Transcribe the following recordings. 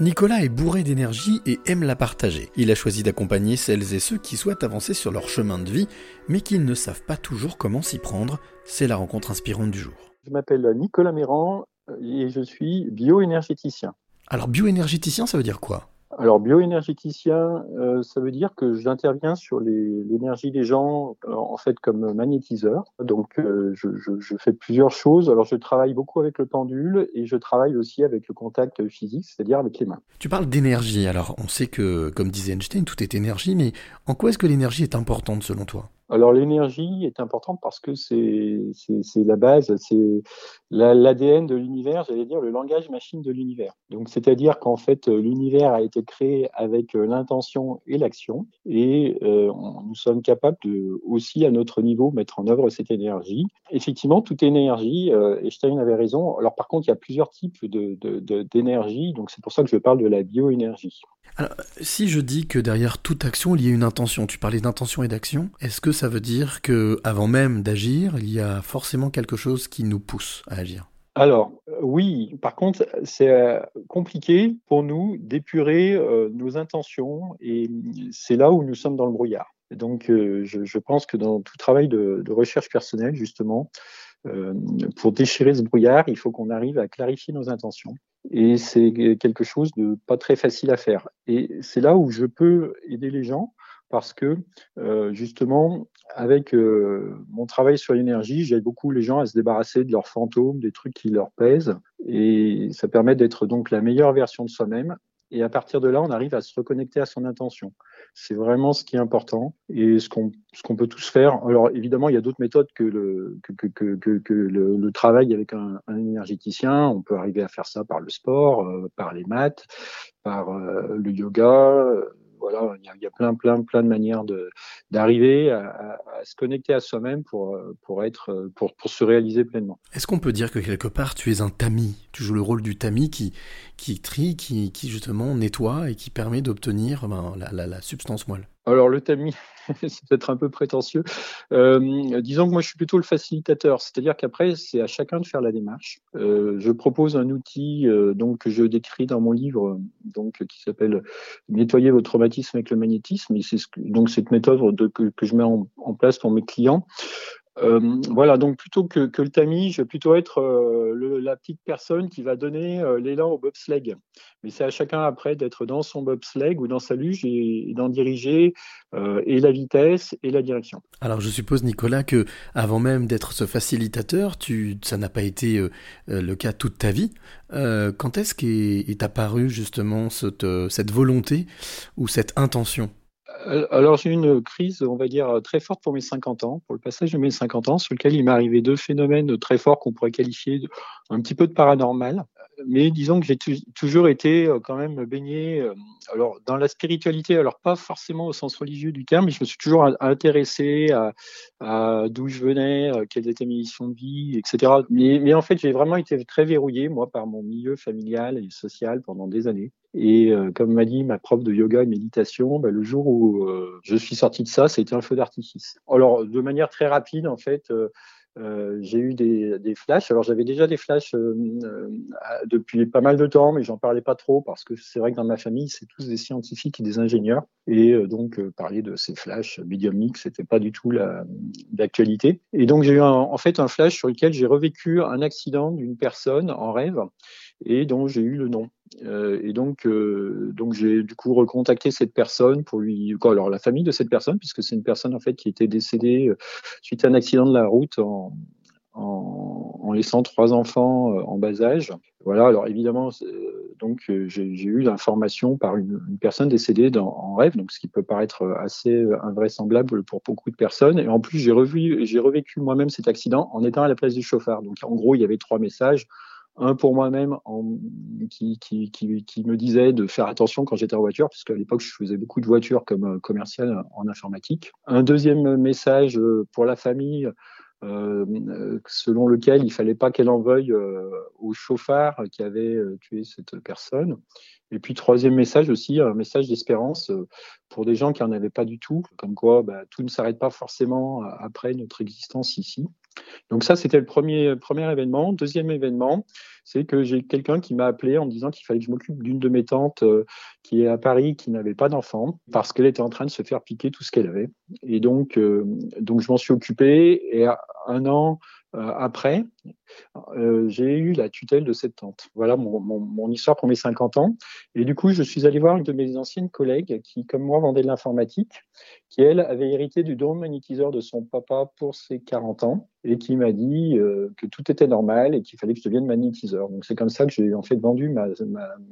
Nicolas est bourré d'énergie et aime la partager. Il a choisi d'accompagner celles et ceux qui souhaitent avancer sur leur chemin de vie, mais qui ne savent pas toujours comment s'y prendre. C'est la rencontre inspirante du jour. Je m'appelle Nicolas Méran et je suis bioénergéticien. Alors bioénergéticien, ça veut dire quoi? Alors, bioénergéticien, euh, ça veut dire que j'interviens sur l'énergie des gens, euh, en fait, comme magnétiseur. Donc, euh, je, fais plusieurs choses. Alors, je travaille beaucoup avec le pendule et je travaille aussi avec le contact physique, c'est-à-dire avec les mains. Tu parles d'énergie. Alors, on sait que, comme disait Einstein, tout est énergie, mais en quoi est-ce que l'énergie est importante selon toi? Alors l'énergie est importante parce que c'est la base, c'est l'ADN de l'univers, j'allais dire le langage machine de l'univers. Donc c'est-à-dire qu'en fait l'univers a été créé avec euh, l'intention et l'action et euh, nous sommes capables de aussi à notre niveau mettre en œuvre cette énergie. Effectivement, toute énergie, euh, Einstein avait raison. Alors par contre, il y a plusieurs types d'énergie, de, donc c'est pour ça que je parle de la bioénergie. Si je dis que derrière toute action, il y a une intention, tu parlais d'intention et d'action, est-ce que ça veut dire que avant même d'agir, il y a forcément quelque chose qui nous pousse à agir alors, oui, par contre, c'est euh, compliqué pour nous d'épurer euh, nos intentions et c'est là où nous sommes dans le brouillard. Donc, euh, je, pense que dans tout travail de recherche personnelle, justement, pour déchirer ce brouillard, il faut qu'on arrive à clarifier nos intentions. Et c'est quelque chose de pas très facile à faire. Et c'est là où je peux aider les gens parce que euh, justement, avec euh, mon travail sur l'énergie, j'aide beaucoup les gens à se débarrasser de leurs fantômes, des trucs qui leur pèsent, et ça permet d'être donc la meilleure version de soi-même. Et à partir de là, on arrive à se reconnecter à son intention. C'est vraiment ce qui est important et ce qu'on peut tous faire. Alors évidemment, il y a d'autres méthodes que le travail avec un, énergéticien. On peut arriver à faire ça par le sport, euh, par les maths, par le yoga, voilà, il y, a, plein, plein, plein de manières d'arriver à, se connecter à soi-même pour, pour, être, pour, pour se réaliser pleinement. Est-ce qu'on peut dire que quelque part tu es un tamis Tu joues le rôle du tamis qui, qui trie, qui, qui justement nettoie et qui permet d'obtenir ben, la, la, la substance moelle alors le tamis, c'est peut-être un peu prétentieux. Euh, disons que moi je suis plutôt le facilitateur, c'est-à-dire qu'après c'est à chacun de faire la démarche. Euh, je propose un outil euh, donc que je décris dans mon livre, donc qui s'appelle Nettoyer votre traumatisme avec le magnétisme. Et c'est donc cette méthode de, que, je mets en place pour mes clients. Euh, voilà, donc plutôt que, le tamis, je vais plutôt être euh, la petite personne qui va donner euh, l'élan au bobsleigh. Mais c'est à chacun après d'être dans son bobsleigh ou dans sa luge et, d'en diriger et la vitesse et la direction. Alors je suppose Nicolas que avant même d'être ce facilitateur, ça n'a pas été le cas toute ta vie. quand est-ce qu'est apparue justement cette, volonté ou cette intention? Alors j'ai eu une crise, on va dire, très forte pour mes 50 ans, pour le passage de mes 50 ans, sur lequel il m'est arrivé deux phénomènes très forts qu'on pourrait qualifier un petit peu de paranormal. Mais disons que j'ai toujours été euh, quand même baigné euh, alors dans la spiritualité, alors pas forcément au sens religieux du terme, mais je me suis toujours intéressé à, d'où je venais, quelles étaient mes missions de vie, etc. Mais, en fait, j'ai vraiment été très verrouillé, moi, par mon milieu familial et social pendant des années. Et euh, comme m'a dit ma prof de yoga et méditation, bah, le jour où euh, je suis sorti de ça, c'était un feu d'artifice. Alors, de manière très rapide, en fait, euh, euh j'ai eu des, des, flashs. Alors, j'avais déjà des flashs depuis pas mal de temps, mais j'en parlais pas trop parce que c'est vrai que dans ma famille, c'est tous des scientifiques et des ingénieurs. Et donc, parler de ces flashs médiumniques, c'était pas du tout l'actualité. Et donc, j'ai eu en fait un flash sur lequel j'ai revécu un accident d'une personne en rêve et dont j'ai eu le nom. Euh, et donc, euh, donc j'ai du coup recontacté cette personne pour lui, alors la famille de cette personne, puisque c'est une personne en fait qui était décédée euh, suite à un accident de la route en, en, laissant trois enfants en bas âge. Voilà. Alors évidemment, donc j'ai eu l'information par une, une, personne décédée dans, en rêve, donc ce qui peut paraître assez invraisemblable pour beaucoup de personnes. Et en plus, j'ai revu, j'ai revécu moi-même cet accident en étant à la place du chauffard. Donc en gros, il y avait trois messages un pour moi-même qui, me disait de faire attention quand j'étais en voiture, puisque à l'époque je faisais beaucoup de voitures comme euh, commercial en informatique. Un deuxième message euh, pour la famille, euh, selon lequel il fallait pas qu'elle en veuille au chauffard qui avait tué cette personne. Et puis troisième message aussi, un message d'espérance pour des gens qui en avaient pas du tout, comme quoi bah, tout ne s'arrête pas forcément après notre existence ici. Donc ça, c'était le premier, premier événement. Deuxième événement, c'est que j'ai quelqu'un qui m'a appelé en me disant qu'il fallait que je m'occupe d'une de mes tantes euh, qui est à Paris, qui n'avait pas d'enfant, parce qu'elle était en train de se faire piquer tout ce qu'elle avait. Et donc, euh, donc je m'en suis occupé. Et un an après, euh, j'ai eu la tutelle de cette tante. Voilà mon, histoire pour mes 50 ans. Et du coup, je suis allé voir une de mes anciennes collègues qui, comme moi, vendait de l'informatique, qui, elle, avait hérité du drone magnétiseur de son papa pour ses 40 ans et qui m'a dit euh, que tout était normal et qu'il fallait que je devienne magnétiseur. Donc, c'est comme ça que j'ai en fait vendu ma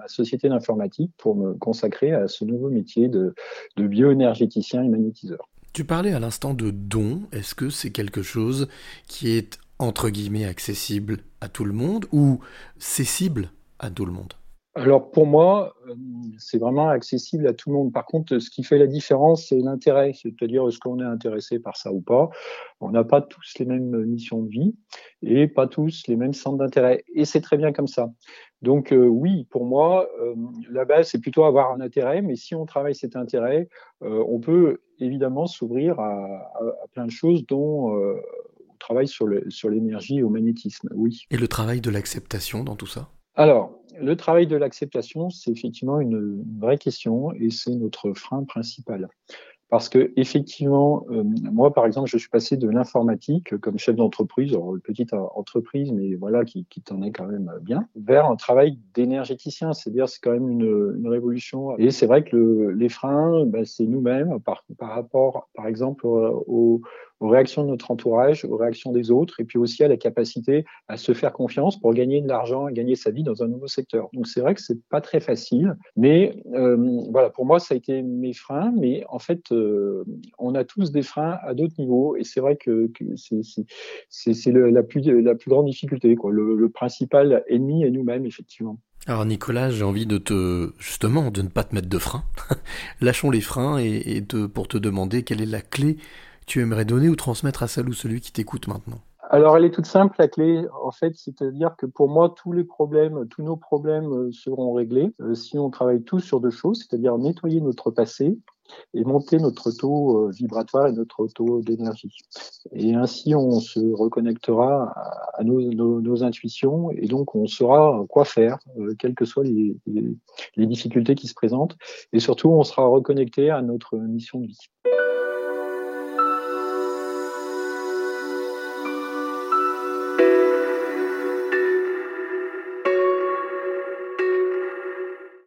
société d'informatique pour me consacrer à ce nouveau métier de, de bioénergéticien et magnétiseur. Tu parlais à l'instant de don. Est-ce que c'est quelque chose qui est entre guillemets accessible à tout le monde ou cessible à tout le monde? Alors pour moi, euh, c'est vraiment accessible à tout le monde. Par contre, ce qui fait la différence, c'est l'intérêt, c'est-à-dire est-ce qu'on est intéressé par ça ou pas? On n'a pas tous les mêmes missions de vie et pas tous les mêmes centres d'intérêt. Et c'est très bien comme ça. Donc euh, oui, pour moi, euh, la base, c'est plutôt avoir un intérêt, mais si on travaille cet intérêt, on peut évidemment s'ouvrir à, plein de choses dont travail sur l'énergie sur et au magnétisme, oui. Et le travail de l'acceptation dans tout ça? Alors, le travail de l'acceptation, c'est effectivement une, une, vraie question et c'est notre frein principal. Parce que effectivement, euh, moi par exemple, je suis passé de l'informatique comme chef d'entreprise, une petite entreprise, mais voilà qui, qui t'en est quand même bien, vers un travail d'énergéticien. C'est-à-dire, c'est quand même une, une, révolution. Et c'est vrai que le, les freins, ben, c'est nous-mêmes par, par rapport, par exemple, au, aux réactions de notre entourage, aux réactions des autres, et puis aussi à la capacité à se faire confiance pour gagner de l'argent, gagner sa vie dans un nouveau secteur. Donc c'est vrai que c'est pas très facile, mais euh, voilà, pour moi ça a été mes freins, mais en fait euh, on a tous des freins à d'autres niveaux, et c'est vrai que, que c'est la plus la plus grande difficulté, quoi. Le, principal ennemi est nous-mêmes effectivement. Alors Nicolas, j'ai envie de te justement de ne pas te mettre de freins. Lâchons les freins et, et pour te demander quelle est la clé tu aimerais donner ou transmettre à celle ou celui qui t'écoute maintenant? Alors, elle est toute simple, la clé, en fait, c'est-à-dire que pour moi, tous les problèmes, tous nos problèmes euh, seront réglés euh, si on travaille tous sur deux choses, c'est-à-dire nettoyer notre passé et monter notre taux euh, vibratoire et notre taux d'énergie. Et ainsi, on se reconnectera à nos, intuitions et donc on saura quoi faire, quelles que soient les, les difficultés qui se présentent. Et surtout, on sera reconnecté à notre mission de vie.